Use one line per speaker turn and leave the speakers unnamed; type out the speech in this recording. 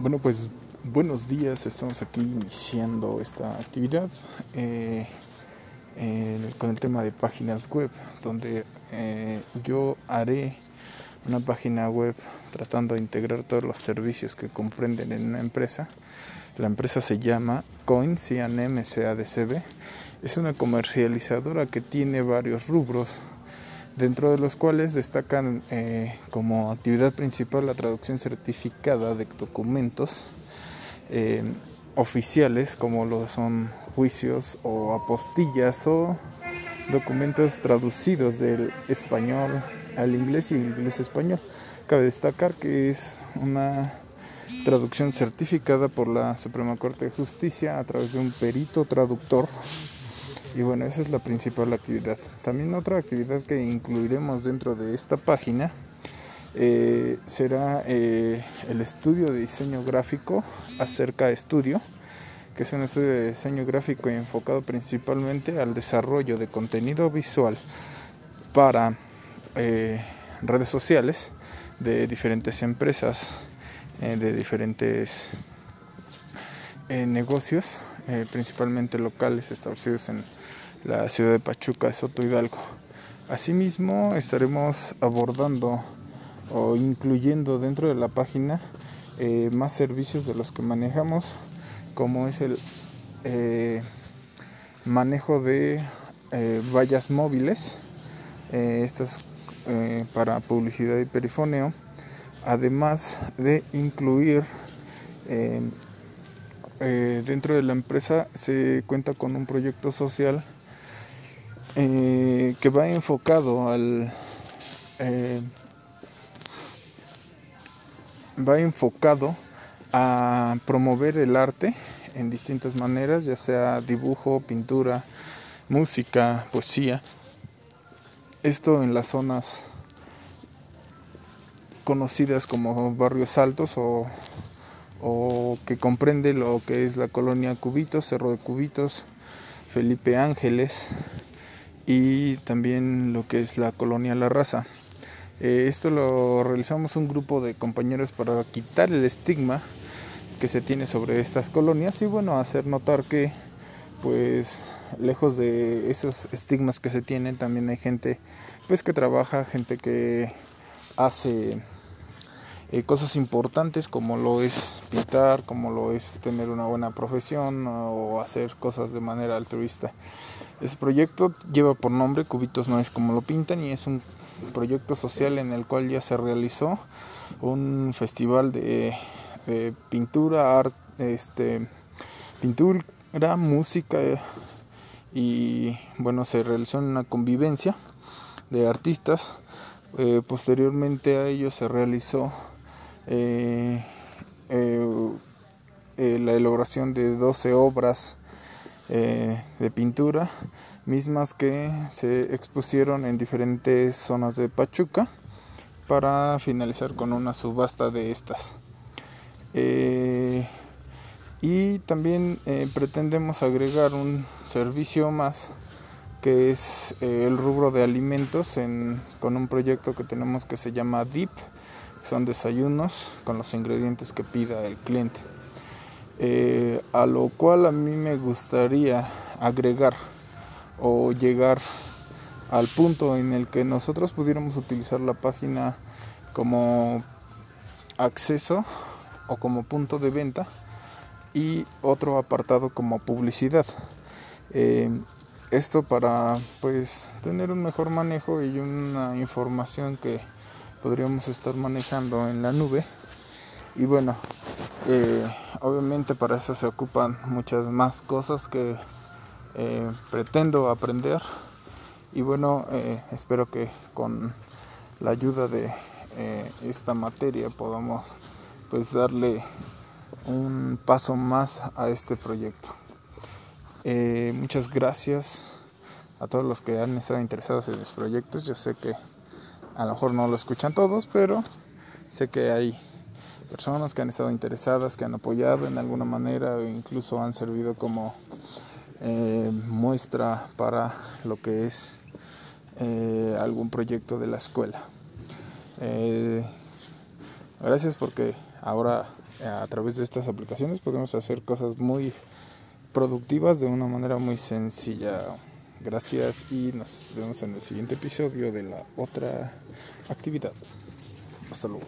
Bueno, pues buenos días, estamos aquí iniciando esta actividad eh, con el tema de páginas web, donde eh, yo haré una página web tratando de integrar todos los servicios que comprenden en una empresa. La empresa se llama Coin, CADCB. Es una comercializadora que tiene varios rubros dentro de los cuales destacan eh, como actividad principal la traducción certificada de documentos eh, oficiales como lo son juicios o apostillas o documentos traducidos del español al inglés y inglés español. Cabe destacar que es una traducción certificada por la Suprema Corte de Justicia a través de un perito traductor y bueno, esa es la principal actividad. También otra actividad que incluiremos dentro de esta página eh, será eh, el estudio de diseño gráfico acerca estudio, que es un estudio de diseño gráfico enfocado principalmente al desarrollo de contenido visual para eh, redes sociales de diferentes empresas, de diferentes negocios, principalmente locales establecidos en la ciudad de Pachuca Soto Hidalgo. Asimismo, estaremos abordando o incluyendo dentro de la página eh, más servicios de los que manejamos, como es el eh, manejo de eh, vallas móviles, estas para publicidad y perifoneo, además de incluir dentro de la empresa se cuenta con un proyecto social eh, que va enfocado al eh, va enfocado a promover el arte en distintas maneras, ya sea dibujo, pintura, música, poesía. Esto en las zonas conocidas como barrios altos o, o que comprende lo que es la colonia Cubitos, Cerro de Cubitos, Felipe Ángeles, y también lo que es la colonia La Raza. Eh, esto lo realizamos un grupo de compañeros para quitar el estigma que se tiene sobre estas colonias y bueno, hacer notar que pues lejos de esos estigmas que se tienen también hay gente pues que trabaja, gente que hace eh, cosas importantes como lo es pintar, como lo es tener una buena profesión o hacer cosas de manera altruista. Este proyecto lleva por nombre Cubitos no es como lo pintan y es un proyecto social en el cual ya se realizó un festival de, pintura, arte, este, pintura, música y bueno se realizó una convivencia de artistas. Eh, posteriormente a ello se realizó eh, eh, la elaboración de 12 obras eh, de pintura, mismas que se expusieron en diferentes zonas de Pachuca para finalizar con una subasta de estas. Eh, y también eh, pretendemos agregar un servicio más que es el rubro de alimentos con un proyecto que tenemos que se llama DIP, son desayunos con los ingredientes que pida el cliente. Eh, a lo cual a mí me gustaría agregar o llegar al punto en el que nosotros pudiéramos utilizar la página como acceso o como punto de venta y otro apartado como publicidad. Eh, esto para pues tener un mejor manejo y una información que podríamos estar manejando en la nube. Y bueno eh, obviamente para eso se ocupan muchas más cosas que eh, pretendo aprender. Y bueno eh, espero que con la ayuda de esta materia podamos pues darle un paso más a este proyecto. Muchas gracias a todos los que han estado interesados en mis proyectos. Yo sé que a lo mejor no lo escuchan todos pero sé que hay personas que han estado interesadas, que han apoyado en alguna manera o incluso han servido como eh, muestra para lo que es eh, algún proyecto de la escuela. Eh, gracias porque ahora a través de estas aplicaciones podemos hacer cosas muy productivas de una manera muy sencilla. Gracias y nos vemos en el siguiente episodio de la otra actividad. Hasta luego.